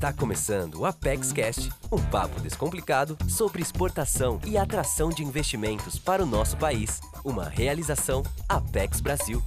Está começando o Apex Cast, um papo descomplicado sobre exportação e atração de investimentos para o nosso país. Uma realização Apex Brasil.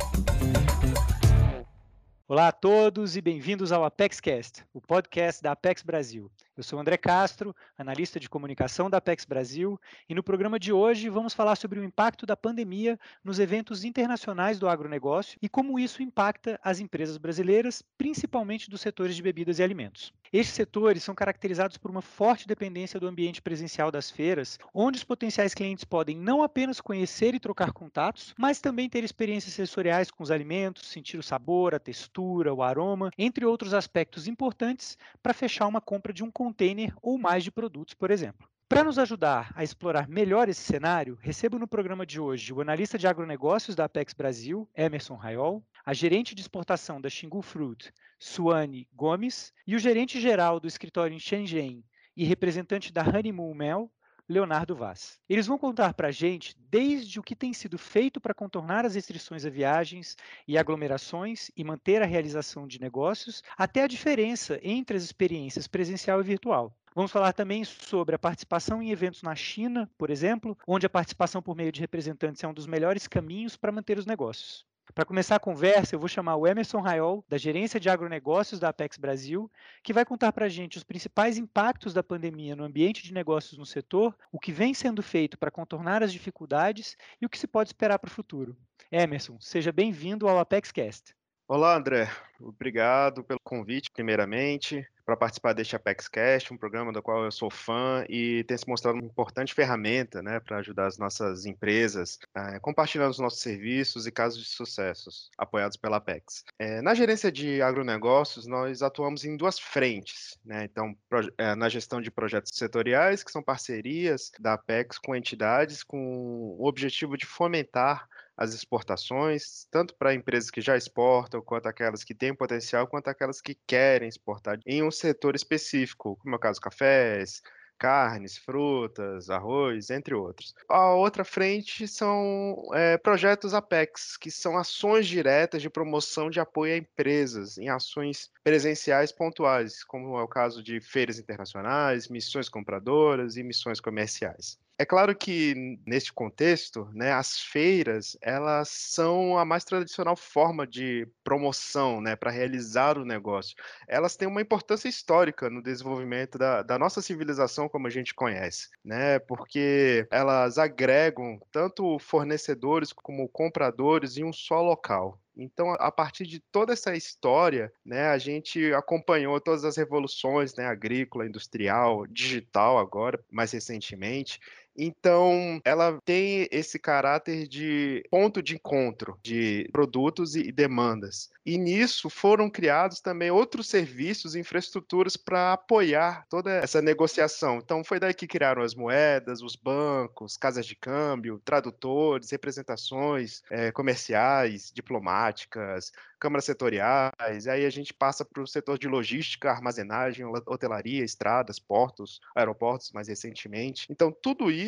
Olá a todos e bem-vindos ao ApexCast, o podcast da Apex Brasil. Eu sou André Castro, analista de comunicação da Apex Brasil, e no programa de hoje vamos falar sobre o impacto da pandemia nos eventos internacionais do agronegócio e como isso impacta as empresas brasileiras, principalmente dos setores de bebidas e alimentos. Estes setores são caracterizados por uma forte dependência do ambiente presencial das feiras, onde os potenciais clientes podem não apenas conhecer e trocar contatos, mas também ter experiências sensoriais com os alimentos, sentir o sabor, a textura, o aroma, entre outros aspectos importantes para fechar uma compra de um container ou mais de produtos, por exemplo. Para nos ajudar a explorar melhor esse cenário, recebo no programa de hoje o analista de agronegócios da Apex Brasil, Emerson Raiol, a gerente de exportação da Xingu Fruit, Suane Gomes, e o gerente geral do escritório em Shenzhen e representante da Honeymoon Mel, Leonardo Vaz. Eles vão contar para a gente desde o que tem sido feito para contornar as restrições a viagens e aglomerações e manter a realização de negócios, até a diferença entre as experiências presencial e virtual. Vamos falar também sobre a participação em eventos na China, por exemplo, onde a participação por meio de representantes é um dos melhores caminhos para manter os negócios. Para começar a conversa, eu vou chamar o Emerson Raiol, da Gerência de Agronegócios da Apex Brasil, que vai contar para a gente os principais impactos da pandemia no ambiente de negócios no setor, o que vem sendo feito para contornar as dificuldades e o que se pode esperar para o futuro. Emerson, seja bem-vindo ao ApexCast. Olá, André. Obrigado pelo convite, primeiramente para participar deste ApexCast, um programa do qual eu sou fã e tem se mostrado uma importante ferramenta né, para ajudar as nossas empresas, é, compartilhando os nossos serviços e casos de sucessos apoiados pela Apex. É, na gerência de agronegócios, nós atuamos em duas frentes. Né, então, é, na gestão de projetos setoriais, que são parcerias da Apex com entidades com o objetivo de fomentar as exportações, tanto para empresas que já exportam, quanto aquelas que têm potencial, quanto aquelas que querem exportar em um setor específico, como é o caso cafés, carnes, frutas, arroz, entre outros. A outra frente são é, projetos APEX, que são ações diretas de promoção de apoio a empresas em ações presenciais pontuais, como é o caso de feiras internacionais, missões compradoras e missões comerciais. É claro que neste contexto, né, as feiras elas são a mais tradicional forma de promoção, né, para realizar o negócio. Elas têm uma importância histórica no desenvolvimento da, da nossa civilização como a gente conhece, né, porque elas agregam tanto fornecedores como compradores em um só local. Então, a partir de toda essa história, né, a gente acompanhou todas as revoluções, né, agrícola, industrial, digital agora, mais recentemente, então, ela tem esse caráter de ponto de encontro de produtos e demandas. E nisso foram criados também outros serviços e infraestruturas para apoiar toda essa negociação. Então, foi daí que criaram as moedas, os bancos, casas de câmbio, tradutores, representações é, comerciais, diplomáticas, câmaras setoriais, aí a gente passa para o setor de logística, armazenagem, hotelaria, estradas, portos, aeroportos mais recentemente. Então, tudo isso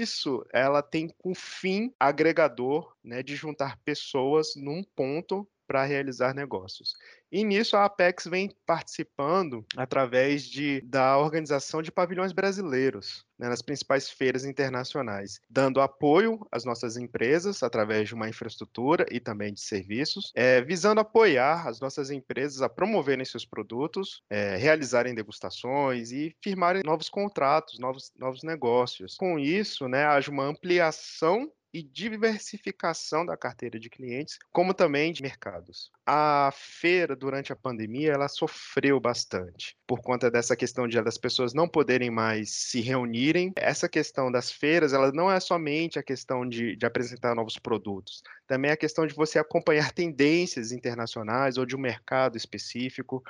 ela tem um fim agregador né, de juntar pessoas num ponto para realizar negócios. E nisso a Apex vem participando através de, da organização de pavilhões brasileiros né, nas principais feiras internacionais, dando apoio às nossas empresas através de uma infraestrutura e também de serviços, é, visando apoiar as nossas empresas a promoverem seus produtos, é, realizarem degustações e firmarem novos contratos, novos, novos negócios. Com isso, né, haja uma ampliação e diversificação da carteira de clientes, como também de mercados. A feira, durante a pandemia, ela sofreu bastante por conta dessa questão de as pessoas não poderem mais se reunirem. Essa questão das feiras, ela não é somente a questão de, de apresentar novos produtos, também é a questão de você acompanhar tendências internacionais ou de um mercado específico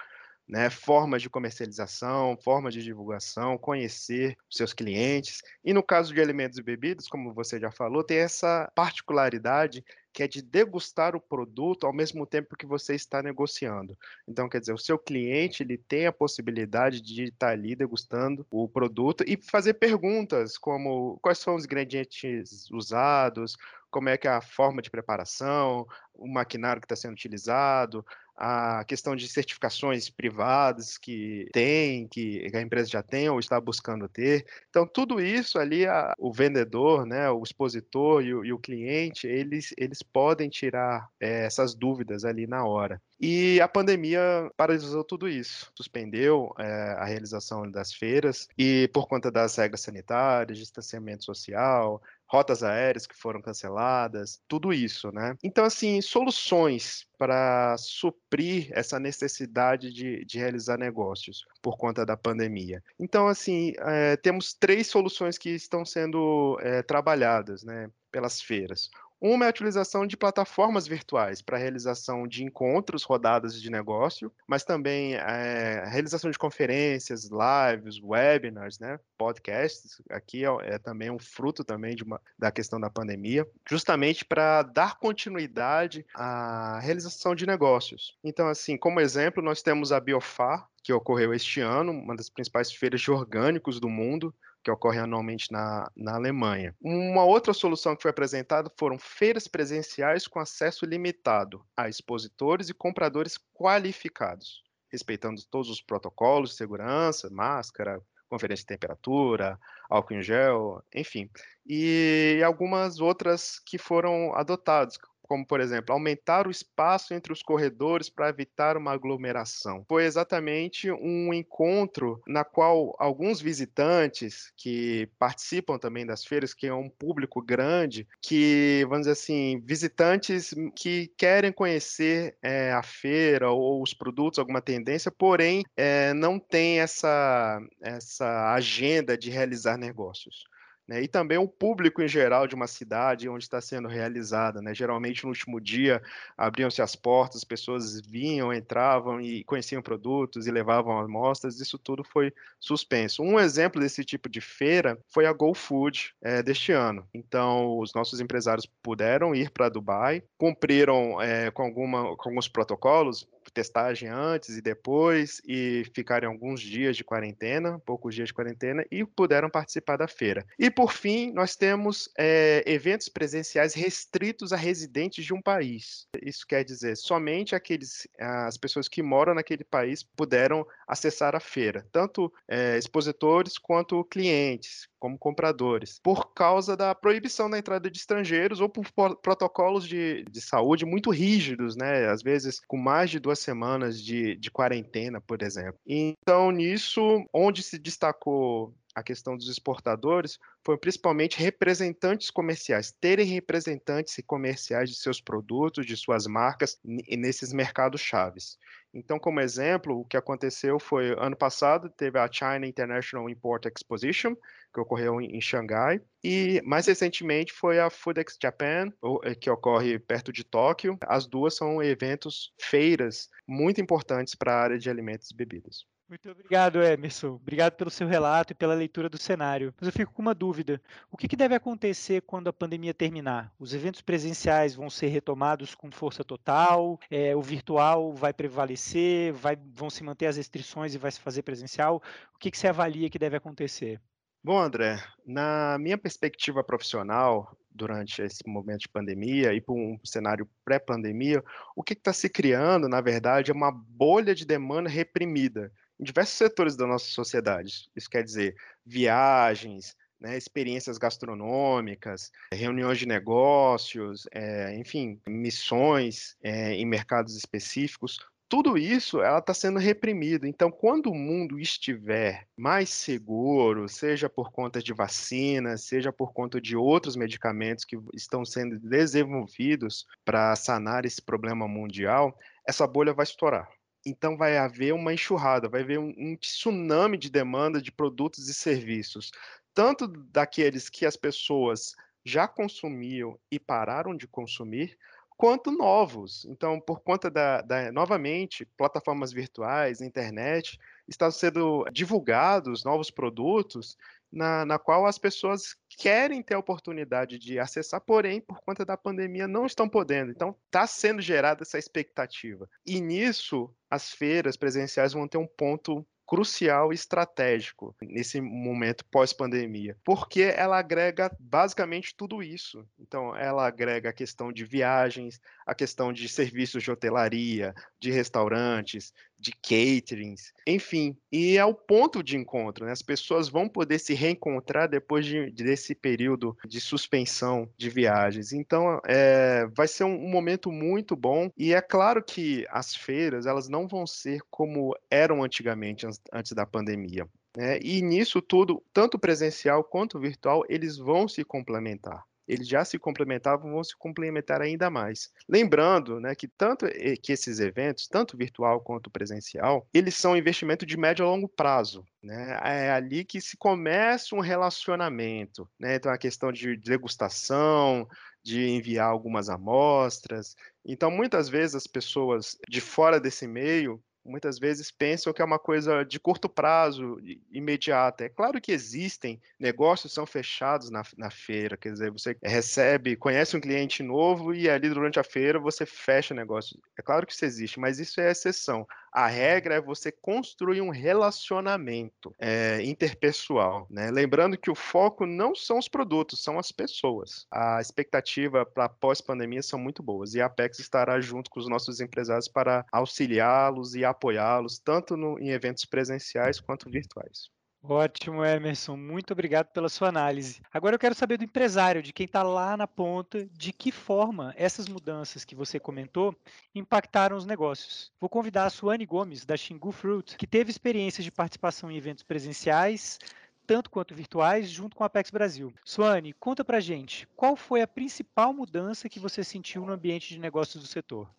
né, formas de comercialização, formas de divulgação, conhecer os seus clientes. E no caso de alimentos e bebidas, como você já falou, tem essa particularidade que é de degustar o produto ao mesmo tempo que você está negociando. Então, quer dizer, o seu cliente ele tem a possibilidade de estar ali degustando o produto e fazer perguntas como quais são os ingredientes usados, como é que é a forma de preparação, o maquinário que está sendo utilizado, a questão de certificações privadas que tem, que a empresa já tem ou está buscando ter. Então, tudo isso ali, a, o vendedor, né, o expositor e o, e o cliente, eles, eles podem tirar é, essas dúvidas ali na hora. E a pandemia paralisou tudo isso, suspendeu é, a realização das feiras e por conta das regras sanitárias, distanciamento social, rotas aéreas que foram canceladas, tudo isso, né? Então, assim, soluções para suprir essa necessidade de, de, realizar negócios por conta da pandemia. Então, assim, é, temos três soluções que estão sendo é, trabalhadas, né, pelas feiras. Uma é a utilização de plataformas virtuais para realização de encontros, rodadas de negócio, mas também é, a realização de conferências, lives, webinars, né, podcasts. Aqui é, é também um fruto também de uma, da questão da pandemia, justamente para dar continuidade à realização de negócios. Então, assim, como exemplo, nós temos a Biofar, que ocorreu este ano, uma das principais feiras de orgânicos do mundo, que ocorre anualmente na, na Alemanha. Uma outra solução que foi apresentada foram feiras presenciais com acesso limitado a expositores e compradores qualificados, respeitando todos os protocolos de segurança, máscara, conferência de temperatura, álcool em gel, enfim. E algumas outras que foram adotadas, como, por exemplo, aumentar o espaço entre os corredores para evitar uma aglomeração. Foi exatamente um encontro na qual alguns visitantes que participam também das feiras, que é um público grande, que, vamos dizer assim, visitantes que querem conhecer é, a feira ou os produtos, alguma tendência, porém é, não tem essa, essa agenda de realizar negócios. Né, e também o público em geral de uma cidade onde está sendo realizada. Né? Geralmente, no último dia, abriam-se as portas, as pessoas vinham, entravam e conheciam produtos e levavam amostras, isso tudo foi suspenso. Um exemplo desse tipo de feira foi a GoFood é, deste ano. Então, os nossos empresários puderam ir para Dubai, cumpriram é, com, alguma, com alguns protocolos, testagem antes e depois, e ficaram alguns dias de quarentena, poucos dias de quarentena, e puderam participar da feira. E por fim, nós temos é, eventos presenciais restritos a residentes de um país. Isso quer dizer, somente aqueles, as pessoas que moram naquele país puderam acessar a feira, tanto é, expositores quanto clientes, como compradores, por causa da proibição da entrada de estrangeiros ou por protocolos de, de saúde muito rígidos, né? Às vezes com mais de duas semanas de, de quarentena, por exemplo. Então, nisso, onde se destacou a questão dos exportadores foi principalmente representantes comerciais, terem representantes comerciais de seus produtos, de suas marcas nesses mercados chaves. Então, como exemplo, o que aconteceu foi ano passado teve a China International Import Exposition, que ocorreu em, Xangai, e mais recentemente foi a Foodex Japan, eh, que ocorre perto de Tóquio. As duas são eventos, feiras muito importantes para a área de alimentos e bebidas. Muito obrigado, Emerson. Obrigado pelo seu relato e pela leitura do cenário. Mas eu fico com uma dúvida. O que, deve acontecer quando a pandemia terminar? Os eventos presenciais vão ser retomados com força total? É, o virtual vai prevalecer? Vai, vão se manter as restrições e vai se fazer presencial? O que, que você avalia que deve acontecer? Bom, André, na minha perspectiva profissional, durante esse momento de pandemia e para um cenário pré-pandemia, o que está se criando, na verdade, é uma bolha de demanda reprimida em diversos setores da nossa sociedade. Isso quer dizer viagens, né, experiências gastronômicas, reuniões de negócios, é, enfim, missões é, em mercados específicos. Tudo isso ela está sendo reprimido. Então, quando o mundo estiver mais seguro, seja por conta de vacinas, seja por conta de outros medicamentos que estão sendo desenvolvidos para sanar esse problema mundial, essa bolha vai estourar. Então vai haver uma enxurrada, vai haver um, tsunami de demanda de produtos e serviços, tanto daqueles que as pessoas já consumiam e pararam de consumir, quanto novos. Então, por conta da, da, novamente, plataformas virtuais, internet, estão sendo divulgados novos produtos na, na qual as pessoas querem ter a oportunidade de acessar, porém, por conta da pandemia, não estão podendo. Então, está sendo gerada essa expectativa. E nisso, as feiras presenciais vão ter um ponto crucial e estratégico nesse momento pós-pandemia, porque ela agrega basicamente tudo isso. Então, ela agrega a questão de viagens, a questão de serviços de hotelaria, de restaurantes, de caterings, enfim, e é o ponto de encontro, né? As pessoas vão poder se reencontrar depois de, desse período de suspensão de viagens. Então, é, vai ser um, um, momento muito bom e é claro que as feiras elas não vão ser como eram antigamente antes da pandemia. Né? E nisso tudo, tanto presencial quanto virtual, eles vão se complementar eles já se complementavam, vão se complementar ainda mais. Lembrando, né, que tanto que esses eventos, tanto virtual quanto presencial, eles são investimento de médio a longo prazo. Né? É ali que se começa um relacionamento. Né? Então, a questão de degustação, de enviar algumas amostras. Então, muitas vezes as pessoas de fora desse meio muitas vezes pensam que é uma coisa de curto prazo, imediata. É claro que existem, negócios são fechados na, na feira, quer dizer, você recebe, conhece um cliente novo e ali durante a feira você fecha o negócio. É claro que isso existe, mas isso é exceção. A regra é você construir um relacionamento é, interpessoal. Né? Lembrando que o foco não são os produtos, são as pessoas. A expectativa para pós-pandemia são muito boas e a Apex estará junto com os nossos empresários para auxiliá-los e apoiá-los, tanto no, em eventos presenciais quanto virtuais. Ótimo, Emerson. Muito obrigado pela sua análise. Agora eu quero saber do empresário, de quem está lá na ponta, de que forma essas mudanças que você comentou impactaram os negócios. Vou convidar a Suane Gomes, da Xingu Fruit, que teve experiências de participação em eventos presenciais, tanto quanto virtuais, junto com a Apex Brasil. Suane, conta pra gente, qual foi a principal mudança que você sentiu no ambiente de negócios do setor?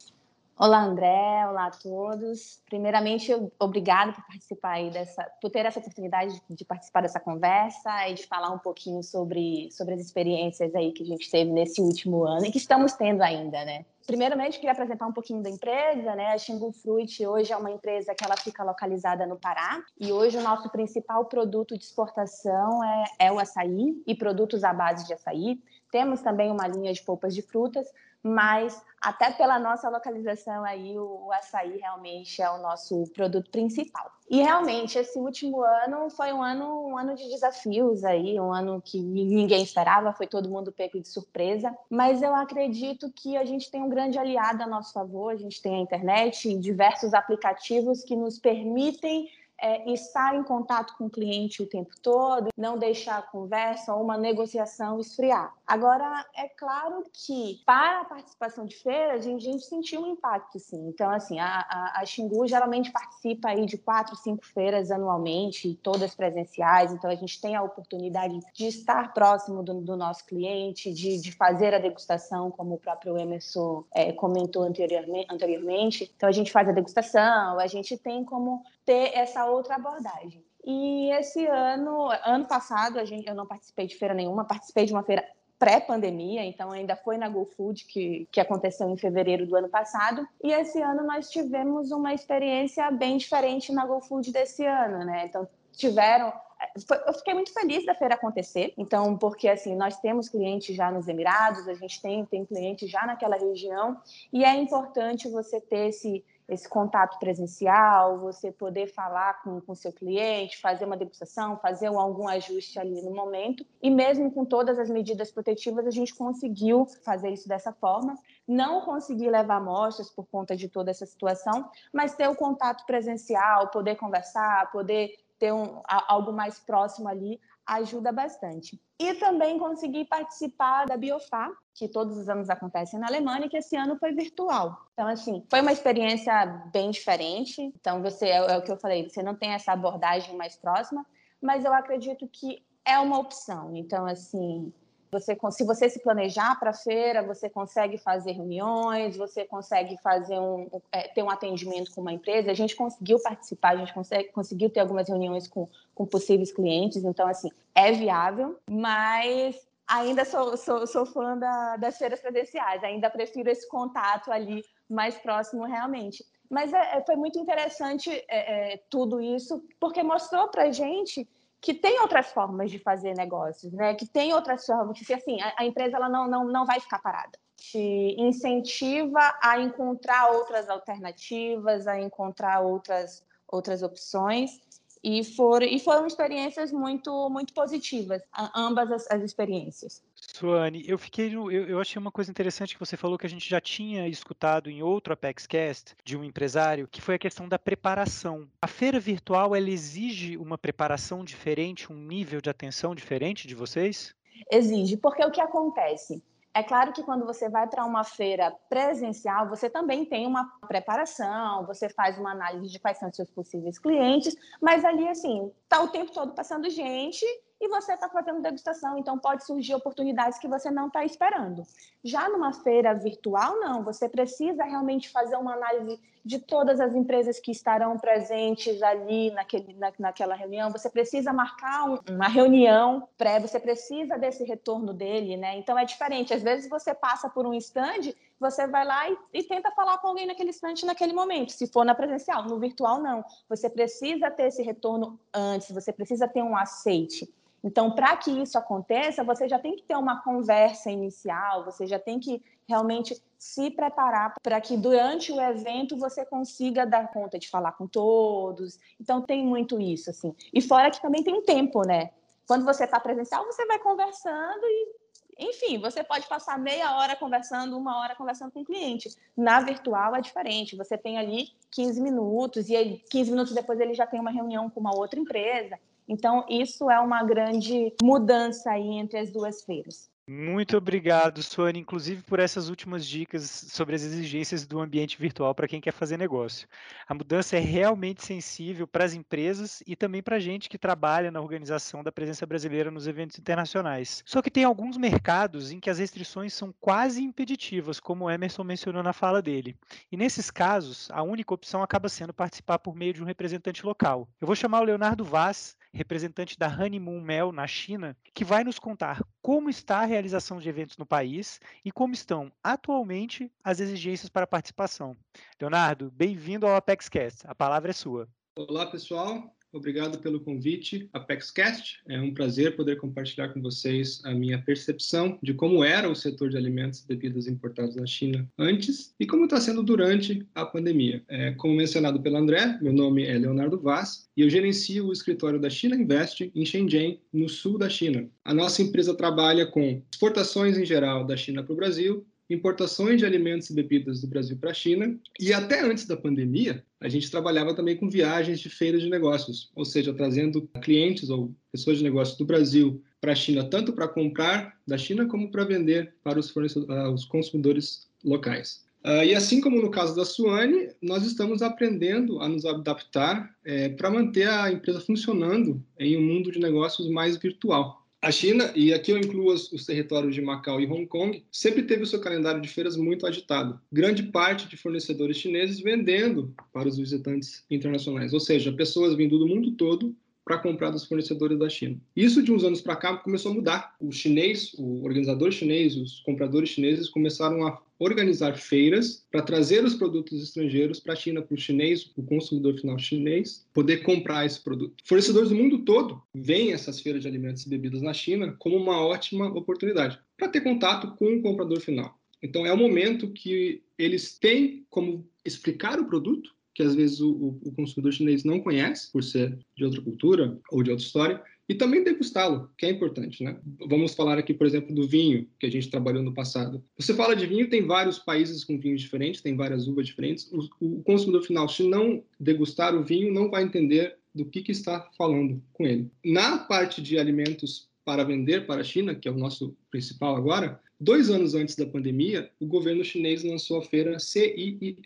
Olá, André. Olá a todos. Primeiramente, obrigado por participar aí dessa, por ter essa oportunidade de participar dessa conversa e de falar um pouquinho sobre, sobre as experiências aí que a gente teve nesse último ano e que estamos tendo ainda, né? Primeiramente, queria apresentar um pouquinho da empresa, né? A Xingu Fruit hoje é uma empresa que ela fica localizada no Pará e hoje o nosso principal produto de exportação é, é o açaí e produtos à base de açaí. Temos também uma linha de polpas de frutas, mas até pela nossa localização aí, o, o açaí realmente é o nosso produto principal. E realmente, esse último ano foi um ano, um ano de desafios aí, um ano que ninguém esperava, foi todo mundo pego de surpresa, mas eu acredito que a gente tem um grande aliado a nosso favor, a gente tem a internet e diversos aplicativos que nos permitem é, estar em contato com o cliente o tempo todo, não deixar a conversa ou uma negociação esfriar. Agora, é claro que para a participação de feira, a gente, a gente sentiu um impacto, sim. Então, assim, a, a, a Xingu geralmente participa aí de quatro, cinco feiras anualmente, todas presenciais, então a gente tem a oportunidade de estar próximo do, do nosso cliente, de, de, fazer a degustação, como o próprio Emerson é, comentou anteriormente, anteriormente. Então, a gente faz a degustação, a gente tem como ter essa outra abordagem. E esse ano, ano passado, a gente, eu não participei de feira nenhuma, participei de uma feira pré-pandemia, então ainda foi na GoFood que, que aconteceu em fevereiro do ano passado. E esse ano nós tivemos uma experiência bem diferente na GoFood desse ano, né? Então tiveram eu fiquei muito feliz da feira acontecer, então, porque assim, nós temos clientes já nos Emirados, a gente tem, tem clientes já naquela região, e é importante você ter esse, esse contato presencial, você poder falar com o seu cliente, fazer uma degustação, fazer algum ajuste ali no momento. E mesmo com todas as medidas protetivas, a gente conseguiu fazer isso dessa forma. Não consegui levar amostras por conta de toda essa situação, mas ter o contato presencial, poder conversar, poder ter um, algo mais próximo ali ajuda bastante. E também consegui participar da Biofá, que todos os anos acontece na Alemanha, que esse ano foi virtual. Então, assim, foi uma experiência bem diferente. Então, você, é, é o que eu falei, você não tem essa abordagem mais próxima, mas eu acredito que é uma opção. Então, assim, você, se você se planejar para a feira, você consegue fazer reuniões, você consegue fazer um, é, ter um atendimento com uma empresa. A gente conseguiu participar, a gente consegue, conseguiu ter algumas reuniões com, com possíveis clientes. Então, assim, é viável, mas ainda sou, sou, sou fã da, das feiras presenciais, ainda prefiro esse contato ali mais próximo realmente. Mas é, é foi muito interessante é, é tudo isso, porque mostrou para gente que tem outras formas de fazer negócios, né? Que tem outras formas, que assim, a, a empresa ela não, não, não vai ficar parada. Te incentiva a encontrar outras alternativas, a encontrar outras outras opções e foram, e foram experiências muito, muito positivas, ambas as, as experiências. Suane, eu fiquei, eu, eu achei uma coisa interessante que você falou que a gente já tinha escutado em outro ApexCast de um empresário, que foi a questão da preparação. A feira virtual, ela exige uma preparação diferente, um nível de atenção diferente de vocês? Exige, porque o que acontece? É claro que quando você vai para uma feira presencial, você também tem uma preparação, você faz uma análise de quais são os seus possíveis clientes, mas ali, assim, está o tempo todo passando gente e você está fazendo degustação, então pode surgir oportunidades que você não está esperando. Já numa feira virtual, não, você precisa realmente fazer uma análise de todas as empresas que estarão presentes ali naquele, na, naquela reunião, você precisa marcar um, uma reunião pré, você precisa desse retorno dele, né? Então é diferente. Às vezes você passa por um stand, você vai lá e, e tenta falar com alguém naquele stand naquele momento, se for na presencial. No virtual, não. Você precisa ter esse retorno antes, você precisa ter um aceite. Então, para que isso aconteça, você já tem que ter uma conversa inicial, você já tem que realmente se preparar para que durante o evento você consiga dar conta de falar com todos. Então, tem muito isso, assim. E fora que também tem um tempo, né? Quando você está presencial, você vai conversando e, enfim, você pode passar meia hora conversando, uma hora conversando com o cliente. Na virtual é diferente. Você tem ali 15 minutos e aí, 15 minutos depois ele já tem uma reunião com uma outra empresa. Então, isso é uma grande mudança aí entre as duas feiras. Muito obrigado, Suane, inclusive por essas últimas dicas sobre as exigências do ambiente virtual para quem quer fazer negócio. A mudança é realmente sensível para as empresas e também para a gente que trabalha na organização da presença brasileira nos eventos internacionais. Só que tem alguns mercados em que as restrições são quase impeditivas, como o Emerson mencionou na fala dele. E nesses casos, a única opção acaba sendo participar por meio de um representante local. Eu vou chamar o Leonardo Vaz, representante da Honeymoon Mel na China, que vai nos contar como está a realização de eventos no país e como estão atualmente as exigências para participação. Leonardo, bem-vindo ao ApexCast. A palavra é sua. Olá, pessoal. Obrigado pelo convite, ApexCast. É um prazer poder compartilhar com vocês a minha percepção de como era o setor de alimentos e bebidas importados na China antes e como está sendo durante a pandemia. É, como mencionado pelo André, meu nome é Leonardo Vaz e eu gerencio o escritório da China Invest em Shenzhen, no sul da China. A nossa empresa trabalha com exportações em geral da China para o Brasil importações de alimentos e bebidas do Brasil para a China. E até antes da pandemia, a gente trabalhava também com viagens de feiras de negócios, ou seja, trazendo clientes ou pessoas de negócios do Brasil para a China, tanto para comprar da China como para vender para os, uh, os consumidores locais. Uh, e assim como no caso da Suane, nós estamos aprendendo a nos adaptar é, para manter a empresa funcionando em um mundo de negócios mais virtual. A China, e aqui eu incluo os, os, territórios de Macau e Hong Kong, sempre teve o seu calendário de feiras muito agitado. Grande parte de fornecedores chineses vendendo para os visitantes internacionais, ou seja, pessoas vindo do mundo todo para comprar dos fornecedores da China. Isso de uns anos para cá começou a mudar. O chinês, o organizador chinês, os compradores chineses começaram a organizar feiras para trazer os produtos estrangeiros para a China, para o chinês, o consumidor final chinês, poder comprar esse produto. Fornecedores do mundo todo veem essas feiras de alimentos e bebidas na China como uma ótima oportunidade para ter contato com o comprador final. Então é o momento que eles têm como explicar o produto que às vezes o, o, consumidor chinês não conhece, por ser de outra cultura ou de outra história, e também degustá-lo, que é importante, né? Vamos falar aqui, por exemplo, do vinho que a gente trabalhou no passado. Você fala de vinho, tem vários países com vinhos diferentes, tem várias uvas diferentes. O, o consumidor final, se não degustar o vinho, não vai entender do que, que está falando com ele. Na parte de alimentos para vender para a China, que é o nosso principal agora, dois anos antes da pandemia, o governo chinês lançou a feira CIIE,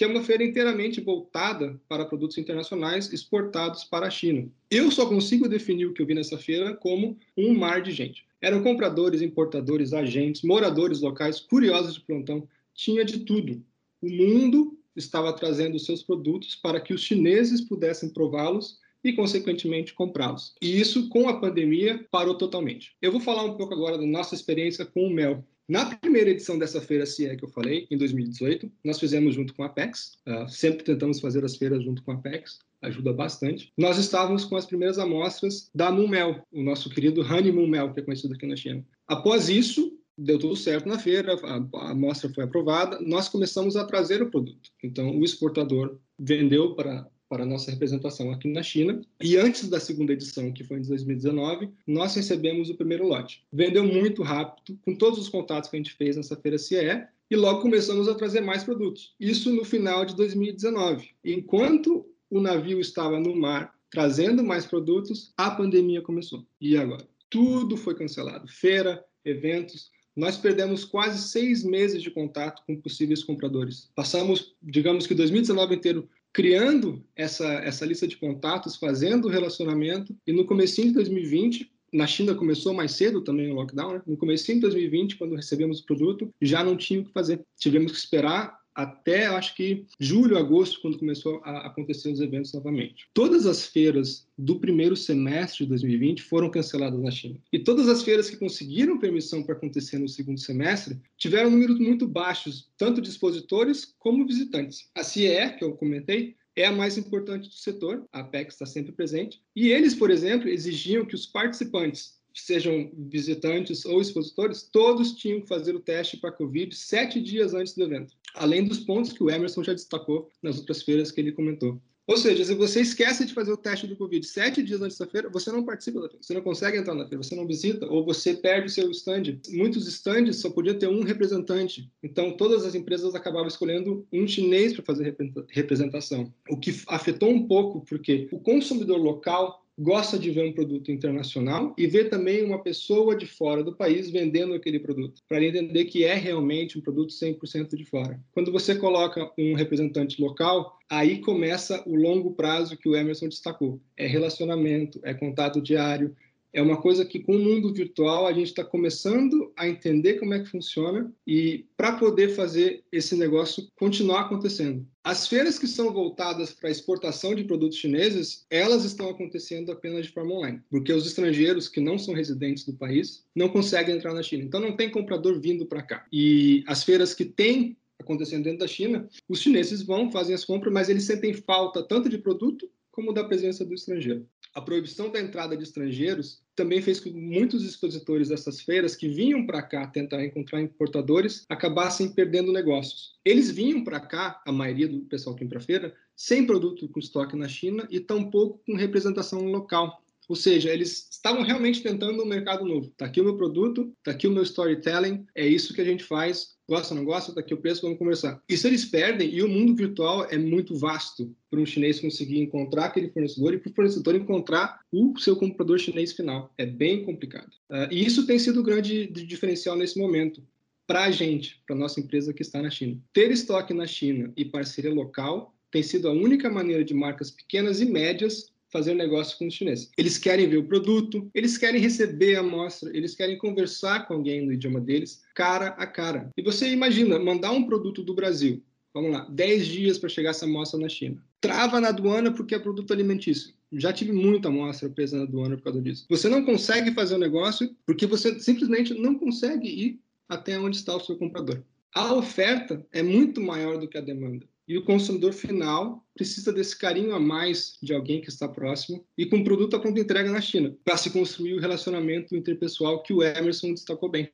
que é uma feira inteiramente voltada para produtos internacionais exportados para a China. Eu só consigo definir o que eu vi nessa feira como um mar de gente. Eram compradores, importadores, agentes, moradores locais, curiosos de plantão, tinha de tudo. O mundo estava trazendo seus produtos para que os chineses pudessem prová-los e, consequentemente, comprá-los. E isso, com a pandemia, parou totalmente. Eu vou falar um pouco agora da nossa experiência com o mel. Na primeira edição dessa feira CIE que eu falei, em 2018, nós fizemos junto com a Apex, uh, sempre tentamos fazer as feiras junto com a Apex, ajuda bastante. Nós estávamos com as primeiras amostras da Mumel, o nosso querido Honeymoon Mel, que é conhecido aqui na China. Após isso, deu tudo certo na feira, a amostra foi aprovada, nós começamos a trazer o produto. Então, o exportador vendeu para para nossa representação aqui na China. E antes da segunda edição, que foi em 2019, nós recebemos o primeiro lote. Vendeu muito rápido, com todos os contatos que a gente fez nessa feira CIE, e logo começamos a trazer mais produtos. Isso no final de 2019. Enquanto o navio estava no mar trazendo mais produtos, a pandemia começou. E agora? Tudo foi cancelado. Feira, eventos, nós perdemos quase seis meses de contato com possíveis compradores. Passamos, digamos que 2019 inteiro criando essa, essa lista de contatos, fazendo o relacionamento, e no começo de 2020, na China começou mais cedo também o lockdown, né? no começo de 2020, quando recebemos o produto, já não tinha o que fazer. Tivemos que esperar até acho que julho, agosto, quando começou a acontecer os eventos novamente. Todas as feiras do primeiro semestre de 2020 foram canceladas na China. E todas as feiras que conseguiram permissão para acontecer no segundo semestre tiveram números muito baixos, tanto de expositores como visitantes. A CIE, que eu comentei, é a mais importante do setor, a Apex está sempre presente, e eles, por exemplo, exigiam que os participantes sejam visitantes ou expositores, todos tinham que fazer o teste para Covid sete dias antes do evento, além dos pontos que o Emerson já destacou nas outras feiras que ele comentou. Ou seja, se você esquece de fazer o teste do Covid sete dias antes da feira, você não participa da feira, você não consegue entrar na feira, você não visita, ou você perde o seu stand. Muitos stands só podiam ter um representante, então todas as empresas acabavam escolhendo um chinês para fazer representação, o que afetou um pouco, porque o consumidor local gosta de ver um produto internacional e ver também uma pessoa de fora do país vendendo aquele produto, para entender que é realmente um produto 100% de fora. Quando você coloca um representante local, aí começa o longo prazo que o Emerson destacou. É relacionamento, é contato diário, é uma coisa que com o mundo virtual a gente está começando a entender como é que funciona e para poder fazer esse negócio continuar acontecendo. As feiras que são voltadas para exportação de produtos chineses, elas estão acontecendo apenas de forma online, porque os estrangeiros que não são residentes do país não conseguem entrar na China. Então não tem comprador vindo para cá. E as feiras que têm acontecendo dentro da China, os chineses vão, fazem as compras, mas eles sentem falta tanto de produto como da presença do estrangeiro. A proibição da entrada de estrangeiros também fez com que muitos expositores dessas feiras que vinham para cá tentar encontrar importadores acabassem perdendo negócios. Eles vinham para cá, a maioria do pessoal que vem para a feira, sem produto com estoque na China e tampouco com representação local. Ou seja, eles estavam realmente tentando um mercado novo. Está aqui o meu produto, está aqui o meu storytelling, é isso que a gente faz. Gosta, não gosta? Aqui o preço, vamos conversar. Isso eles perdem e o mundo virtual é muito vasto para um chinês conseguir encontrar aquele fornecedor e para o fornecedor encontrar o seu comprador chinês final. É bem complicado. Uh, e isso tem sido o grande diferencial nesse momento para a gente, para nossa empresa que está na China. Ter estoque na China e parceria local tem sido a única maneira de marcas pequenas e médias fazer negócio com os chineses. Eles querem ver o produto, eles querem receber a amostra, eles querem conversar com alguém no idioma deles, cara a cara. E você imagina mandar um produto do Brasil, vamos lá, 10 dias para chegar essa amostra na China. Trava na aduana porque é produto alimentício. Já tive muita amostra presa na aduana por causa disso. Você não consegue fazer o negócio porque você simplesmente não consegue ir até onde está o seu comprador. A oferta é muito maior do que a demanda. E o consumidor final precisa desse carinho a mais de alguém que está próximo e com produto a pronta entrega na China, para se construir o relacionamento interpessoal que o Emerson destacou bem.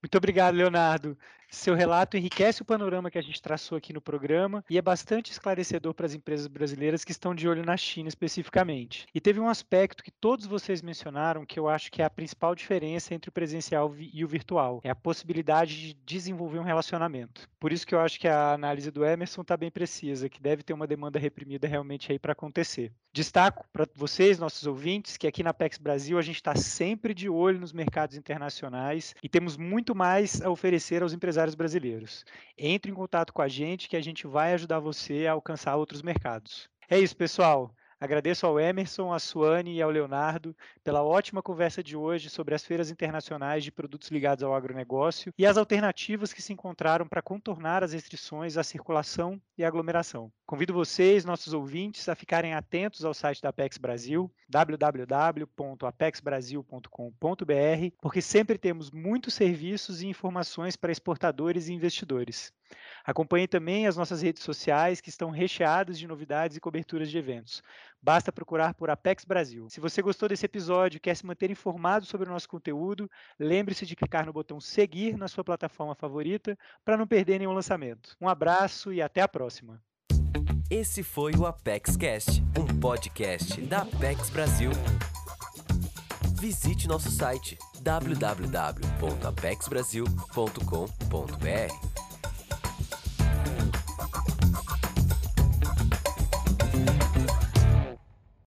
Muito obrigado, Leonardo. Seu relato enriquece o panorama que a gente traçou aqui no programa e é bastante esclarecedor para as empresas brasileiras que estão de olho na China especificamente. E teve um aspecto que todos vocês mencionaram que eu acho que é a principal diferença entre o presencial e o virtual: é a possibilidade de desenvolver um relacionamento. Por isso que eu acho que a análise do Emerson está bem precisa, que deve ter uma demanda reprimida realmente aí para acontecer. Destaco para vocês, nossos ouvintes, que aqui na PEX Brasil a gente está sempre de olho nos mercados internacionais e temos muito mais a oferecer aos empresários empresários brasileiros. Entre em contato com a gente que a gente vai ajudar você a alcançar outros mercados. É isso, pessoal. Agradeço ao Emerson, à Suane e ao Leonardo pela ótima conversa de hoje sobre as feiras internacionais de produtos ligados ao agronegócio e as alternativas que se encontraram para contornar as restrições à circulação e aglomeração. Convido vocês, nossos ouvintes, a ficarem atentos ao site da Apex Brasil, www.apexbrasil.com.br, porque sempre temos muitos serviços e informações para exportadores e investidores. Acompanhe também as nossas redes sociais, que estão recheadas de novidades e coberturas de eventos. Basta procurar por Apex Brasil. Se você gostou desse episódio e quer se manter informado sobre o nosso conteúdo, lembre-se de clicar no botão seguir na sua plataforma favorita para não perder nenhum lançamento. Um abraço e até a próxima! Esse foi o ApexCast, um podcast da Apex Brasil. Visite nosso site www.apexbrasil.com.br.